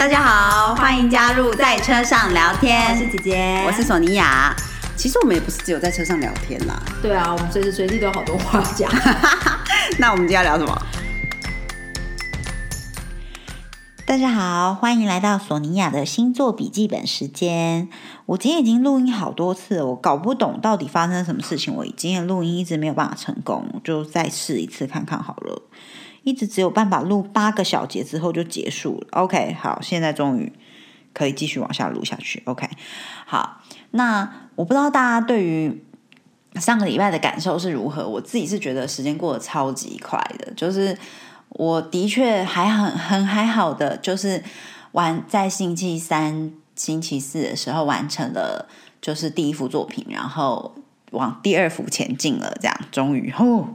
大家好，欢迎加入在车上聊天。我是姐姐，我是索尼娅。其实我们也不是只有在车上聊天啦。对啊，我们随时随地都有好多话讲。那我们今天要聊什么？大家好，欢迎来到索尼娅的星座笔记本时间。我今天已经录音好多次了，我搞不懂到底发生什么事情。我今天录音一直没有办法成功，就再试一次看看好了。一直只有办法录八个小节之后就结束了。OK，好，现在终于可以继续往下录下去。OK，好，那我不知道大家对于上个礼拜的感受是如何。我自己是觉得时间过得超级快的，就是我的确还很很还好的，就是完在星期三、星期四的时候完成了就是第一幅作品，然后往第二幅前进了，这样终于吼，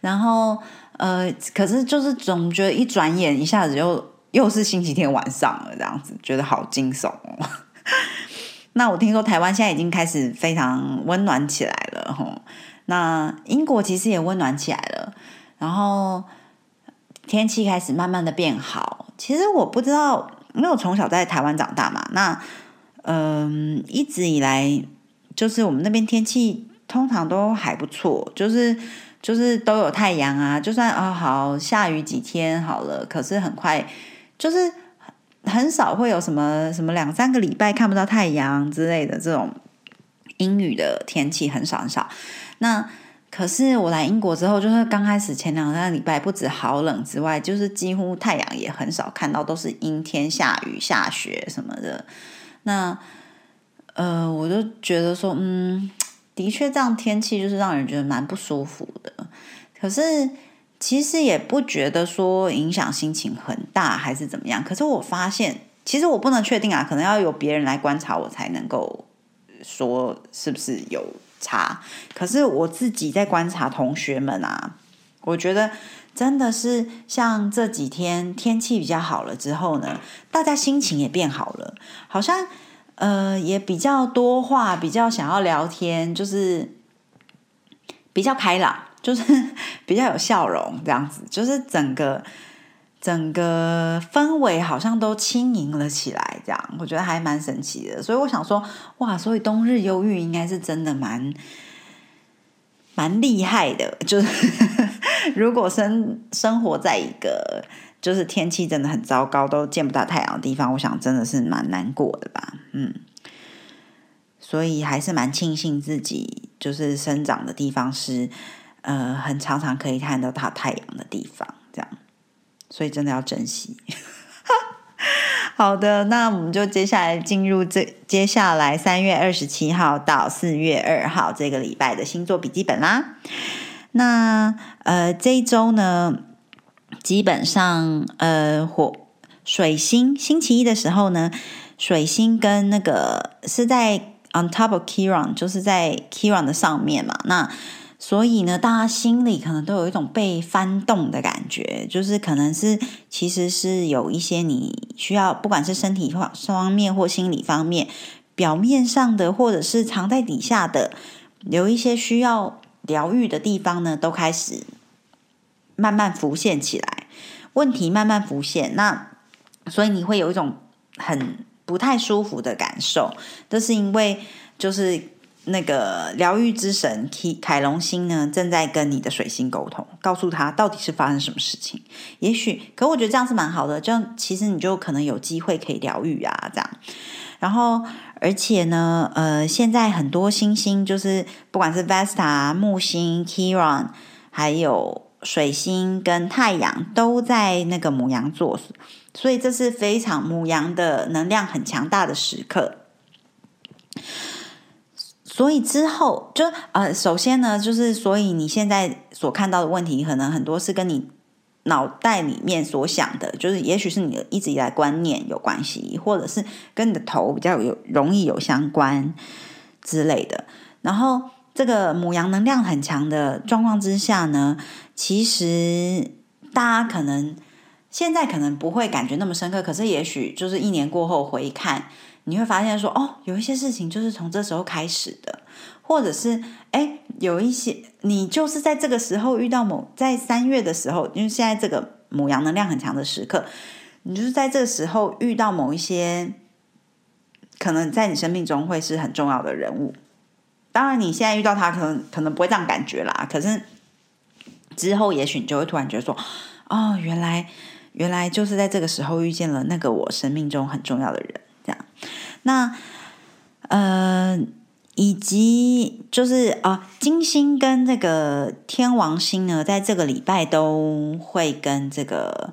然后。呃，可是就是总觉得一转眼一下子又又是星期天晚上了，这样子觉得好惊悚哦。那我听说台湾现在已经开始非常温暖起来了，吼。那英国其实也温暖起来了，然后天气开始慢慢的变好。其实我不知道，因为我从小在台湾长大嘛，那嗯，一直以来就是我们那边天气通常都还不错，就是。就是都有太阳啊，就算啊好下雨几天好了，可是很快就是很少会有什么什么两三个礼拜看不到太阳之类的这种阴雨的天气很少很少。那可是我来英国之后，就是刚开始前两三个礼拜不止好冷之外，就是几乎太阳也很少看到，都是阴天下雨下雪什么的。那呃，我就觉得说嗯。的确，这样天气就是让人觉得蛮不舒服的。可是其实也不觉得说影响心情很大，还是怎么样。可是我发现，其实我不能确定啊，可能要有别人来观察我才能够说是不是有差。可是我自己在观察同学们啊，我觉得真的是像这几天天气比较好了之后呢，大家心情也变好了，好像。呃，也比较多话，比较想要聊天，就是比较开朗，就是 比较有笑容，这样子，就是整个整个氛围好像都轻盈了起来，这样我觉得还蛮神奇的。所以我想说，哇，所以冬日忧郁应该是真的蛮蛮厉害的，就是 如果生生活在一个。就是天气真的很糟糕，都见不到太阳的地方，我想真的是蛮难过的吧，嗯，所以还是蛮庆幸自己就是生长的地方是呃很常常可以看到它太阳的地方，这样，所以真的要珍惜。好的，那我们就接下来进入这接下来三月二十七号到四月二号这个礼拜的星座笔记本啦。那呃这一周呢？基本上，呃，火水星星期一的时候呢，水星跟那个是在 on top of Kiran，就是在 Kiran 的上面嘛。那所以呢，大家心里可能都有一种被翻动的感觉，就是可能是其实是有一些你需要，不管是身体方方面或心理方面，表面上的或者是藏在底下的，有一些需要疗愈的地方呢，都开始。慢慢浮现起来，问题慢慢浮现，那所以你会有一种很不太舒服的感受，这是因为就是那个疗愈之神凯凯龙星呢正在跟你的水星沟通，告诉他到底是发生什么事情。也许，可我觉得这样是蛮好的，这样其实你就可能有机会可以疗愈啊，这样。然后，而且呢，呃，现在很多星星就是不管是 Vesta 木星、Kiran，还有。水星跟太阳都在那个母羊座，所以这是非常母羊的能量很强大的时刻。所以之后就呃，首先呢，就是所以你现在所看到的问题，可能很多是跟你脑袋里面所想的，就是也许是你的一直以来观念有关系，或者是跟你的头比较有容易有相关之类的。然后这个母羊能量很强的状况之下呢。其实大家可能现在可能不会感觉那么深刻，可是也许就是一年过后回看，你会发现说，哦，有一些事情就是从这时候开始的，或者是哎，有一些你就是在这个时候遇到某在三月的时候，因为现在这个母羊能量很强的时刻，你就是在这个时候遇到某一些可能在你生命中会是很重要的人物。当然，你现在遇到他，可能可能不会这样感觉啦。可是之后，也许你就会突然觉得说：“哦，原来原来就是在这个时候遇见了那个我生命中很重要的人。”那呃，以及就是啊，金星跟这个天王星呢，在这个礼拜都会跟这个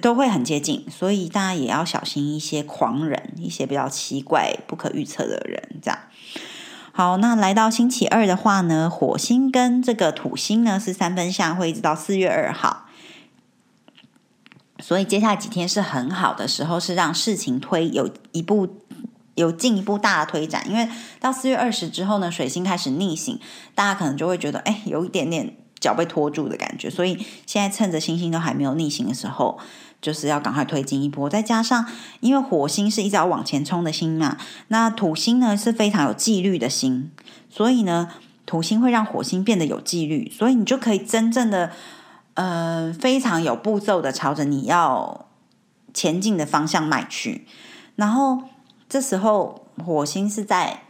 都会很接近，所以大家也要小心一些狂人，一些比较奇怪、不可预测的人，这样。好，那来到星期二的话呢，火星跟这个土星呢是三分相，会一直到四月二号，所以接下来几天是很好的时候，是让事情推有一步有进一步大的推展。因为到四月二十之后呢，水星开始逆行，大家可能就会觉得，哎，有一点点脚被拖住的感觉。所以现在趁着星星都还没有逆行的时候。就是要赶快推进一波，再加上因为火星是一直要往前冲的星嘛，那土星呢是非常有纪律的星，所以呢土星会让火星变得有纪律，所以你就可以真正的呃非常有步骤的朝着你要前进的方向迈去。然后这时候火星是在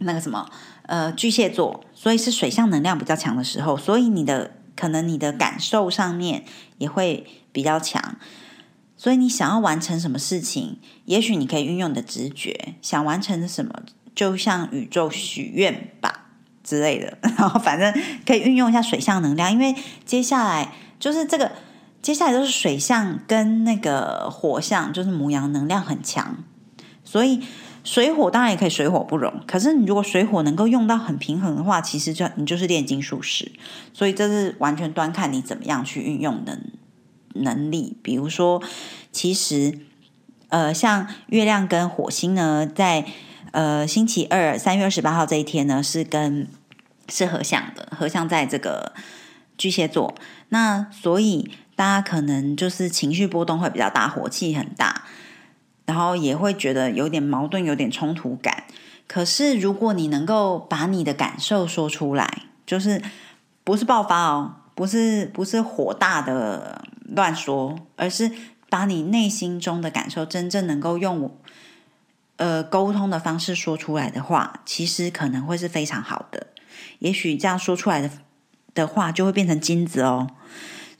那个什么呃巨蟹座，所以是水象能量比较强的时候，所以你的可能你的感受上面也会。比较强，所以你想要完成什么事情，也许你可以运用你的直觉，想完成什么，就像宇宙许愿吧之类的。然后反正可以运用一下水象能量，因为接下来就是这个，接下来都是水象跟那个火象，就是母羊能量很强，所以水火当然也可以水火不容。可是你如果水火能够用到很平衡的话，其实就你就是炼金术士。所以这是完全端看你怎么样去运用能。能力，比如说，其实，呃，像月亮跟火星呢，在呃星期二三月二十八号这一天呢，是跟是合相的，合相在这个巨蟹座。那所以大家可能就是情绪波动会比较大，火气很大，然后也会觉得有点矛盾，有点冲突感。可是如果你能够把你的感受说出来，就是不是爆发哦，不是不是火大的。乱说，而是把你内心中的感受真正能够用呃沟通的方式说出来的话，其实可能会是非常好的。也许这样说出来的的话就会变成金子哦。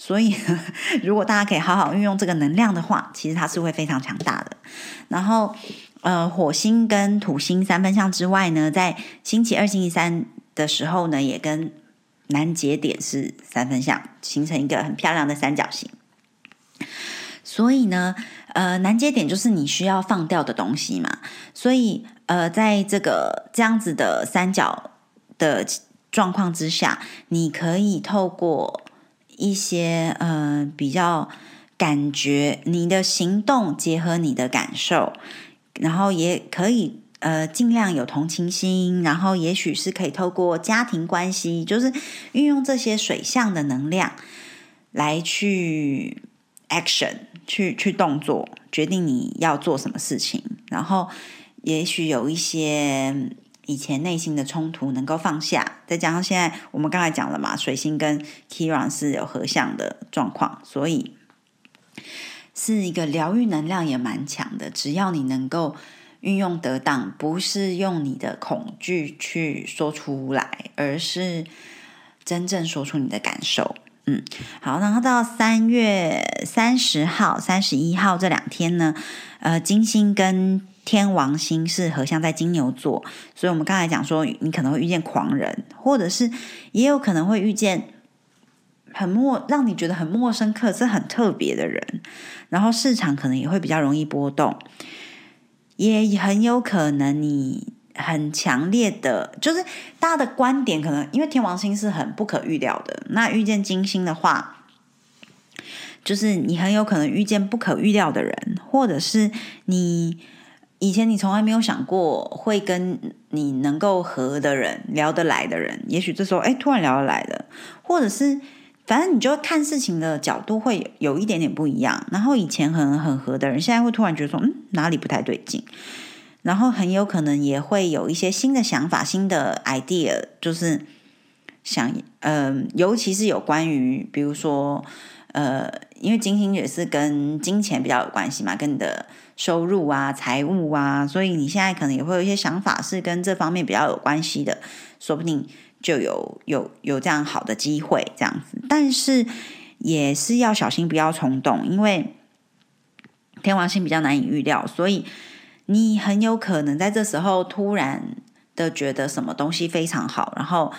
所以，如果大家可以好好运用这个能量的话，其实它是会非常强大的。然后，呃，火星跟土星三分相之外呢，在星期二、星期三的时候呢，也跟南节点是三分相，形成一个很漂亮的三角形。所以呢，呃，难接点就是你需要放掉的东西嘛。所以，呃，在这个这样子的三角的状况之下，你可以透过一些呃比较感觉，你的行动结合你的感受，然后也可以呃尽量有同情心，然后也许是可以透过家庭关系，就是运用这些水象的能量来去。action 去去动作，决定你要做什么事情，然后也许有一些以前内心的冲突能够放下，再加上现在我们刚才讲了嘛，水星跟 Kiran 是有合相的状况，所以是一个疗愈能量也蛮强的。只要你能够运用得当，不是用你的恐惧去说出来，而是真正说出你的感受。嗯，好，然后到三月三十号、三十一号这两天呢，呃，金星跟天王星是合相在金牛座，所以我们刚才讲说，你可能会遇见狂人，或者是也有可能会遇见很陌，让你觉得很陌生，可是很特别的人，然后市场可能也会比较容易波动，也很有可能你。很强烈的，就是大家的观点可能因为天王星是很不可预料的。那遇见金星的话，就是你很有可能遇见不可预料的人，或者是你以前你从来没有想过会跟你能够合的人聊得来的人，也许这时候哎突然聊得来了，或者是反正你就看事情的角度会有一点点不一样。然后以前很很合的人，现在会突然觉得说嗯哪里不太对劲。然后很有可能也会有一些新的想法、新的 idea，就是想，嗯，尤其是有关于，比如说，呃，因为金星也是跟金钱比较有关系嘛，跟你的收入啊、财务啊，所以你现在可能也会有一些想法是跟这方面比较有关系的，说不定就有有有这样好的机会这样子，但是也是要小心，不要冲动，因为天王星比较难以预料，所以你很有可能在这时候突然的觉得什么东西非常好，然后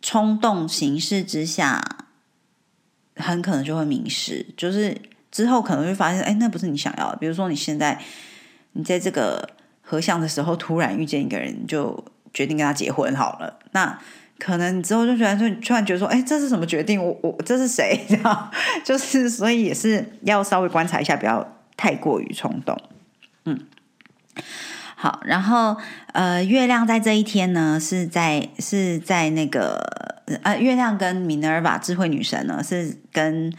冲动行事之下，很可能就会迷失，就是之后可能会发现，哎，那不是你想要的。比如说你现在你在这个合相的时候，突然遇见一个人，就决定跟他结婚好了，那。可能你之后就觉得说，突然觉得说，哎，这是什么决定？我我这是谁？这样就是，所以也是要稍微观察一下，不要太过于冲动。嗯，好，然后呃，月亮在这一天呢，是在是在那个呃，月亮跟米德尔瓦智慧女神呢，是跟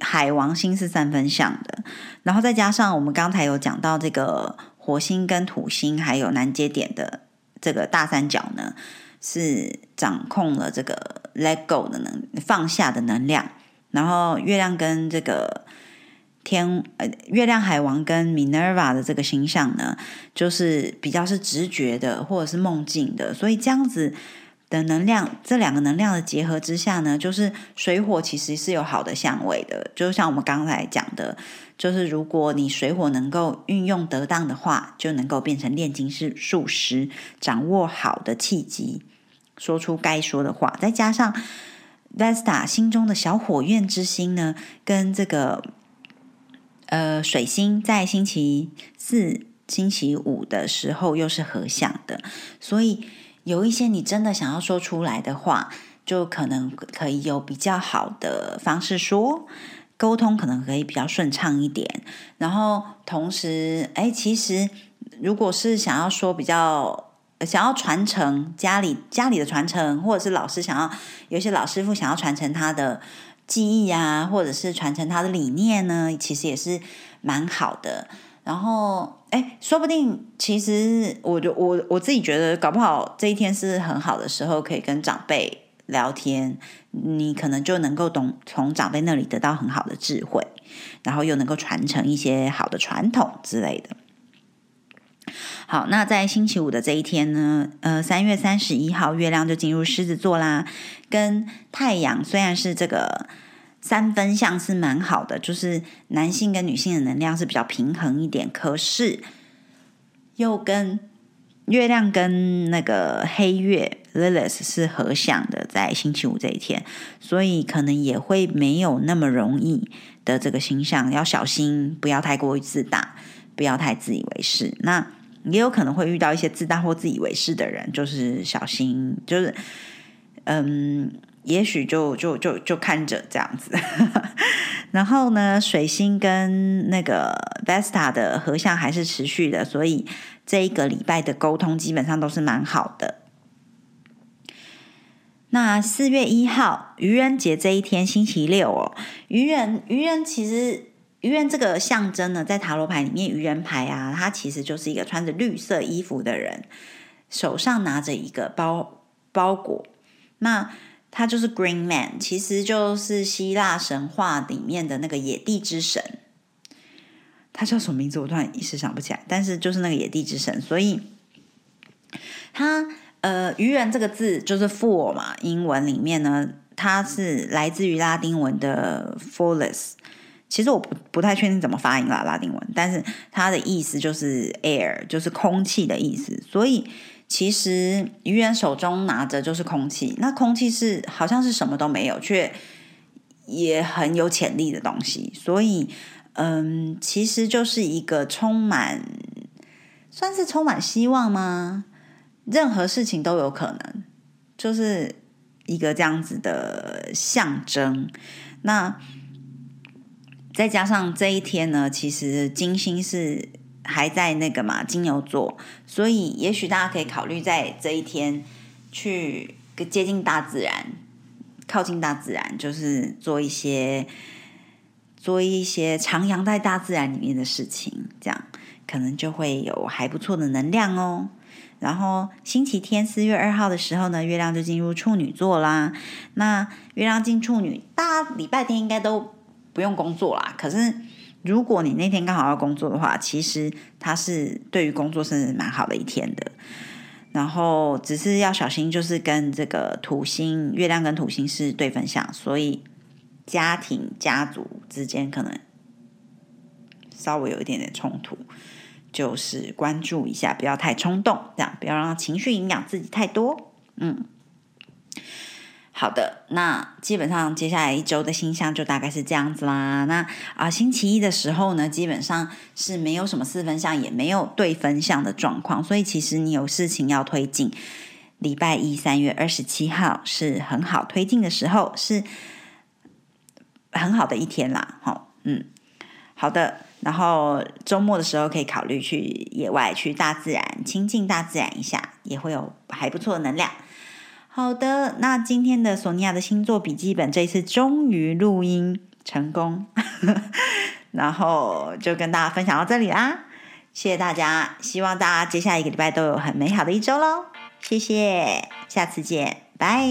海王星是三分相的，然后再加上我们刚才有讲到这个火星跟土星还有南接点的这个大三角呢。是掌控了这个 let go 的能放下的能量，然后月亮跟这个天呃月亮海王跟 Minerva 的这个形象呢，就是比较是直觉的或者是梦境的，所以这样子的能量，这两个能量的结合之下呢，就是水火其实是有好的相位的，就像我们刚才讲的。就是如果你水火能够运用得当的话，就能够变成炼金师术师，掌握好的契机，说出该说的话。再加上 Vesta 心中的小火焰之心呢，跟这个呃水星在星期四、星期五的时候又是合相的，所以有一些你真的想要说出来的话，就可能可以有比较好的方式说。沟通可能可以比较顺畅一点，然后同时，哎，其实如果是想要说比较想要传承家里家里的传承，或者是老师想要有些老师傅想要传承他的技艺啊，或者是传承他的理念呢，其实也是蛮好的。然后，哎，说不定其实我就我我自己觉得，搞不好这一天是很好的时候，可以跟长辈。聊天，你可能就能够懂从长辈那里得到很好的智慧，然后又能够传承一些好的传统之类的。好，那在星期五的这一天呢，呃，三月三十一号，月亮就进入狮子座啦，跟太阳虽然是这个三分相是蛮好的，就是男性跟女性的能量是比较平衡一点，可是又跟月亮跟那个黑月。Lilith 是合相的，在星期五这一天，所以可能也会没有那么容易的这个星象，要小心，不要太过于自大，不要太自以为是。那也有可能会遇到一些自大或自以为是的人，就是小心，就是嗯，也许就就就就看着这样子。然后呢，水星跟那个 Vesta 的合相还是持续的，所以这一个礼拜的沟通基本上都是蛮好的。那四月一号愚人节这一天，星期六哦，愚人愚人其实愚人这个象征呢，在塔罗牌里面，愚人牌啊，它其实就是一个穿着绿色衣服的人，手上拿着一个包包裹，那他就是 Green Man，其实就是希腊神话里面的那个野地之神，他叫什么名字？我突然一时想不起来，但是就是那个野地之神，所以他。呃，愚人这个字就是 fool 嘛，英文里面呢，它是来自于拉丁文的 foolish。其实我不不太确定怎么发音啦，拉丁文，但是它的意思就是 air，就是空气的意思。所以其实愚人手中拿着就是空气，那空气是好像是什么都没有，却也很有潜力的东西。所以，嗯，其实就是一个充满，算是充满希望吗？任何事情都有可能，就是一个这样子的象征。那再加上这一天呢，其实金星是还在那个嘛金牛座，所以也许大家可以考虑在这一天去接近大自然，靠近大自然，就是做一些做一些徜徉在大自然里面的事情，这样可能就会有还不错的能量哦。然后星期天四月二号的时候呢，月亮就进入处女座啦。那月亮进处女，大家礼拜天应该都不用工作啦。可是如果你那天刚好要工作的话，其实它是对于工作是蛮好的一天的。然后只是要小心，就是跟这个土星、月亮跟土星是对分相，所以家庭、家族之间可能稍微有一点点冲突，就是关注一下，不要太冲动，这样不要让情绪影响自己太多。嗯。好的，那基本上接下来一周的星象就大概是这样子啦。那啊，星期一的时候呢，基本上是没有什么四分相，也没有对分相的状况，所以其实你有事情要推进，礼拜一三月二十七号是很好推进的时候，是很好的一天啦。好，嗯，好的。然后周末的时候可以考虑去野外，去大自然亲近大自然一下，也会有还不错的能量。好的，那今天的索尼娅的星座笔记本这一次终于录音成功，然后就跟大家分享到这里啦，谢谢大家，希望大家接下来一个礼拜都有很美好的一周喽，谢谢，下次见，拜。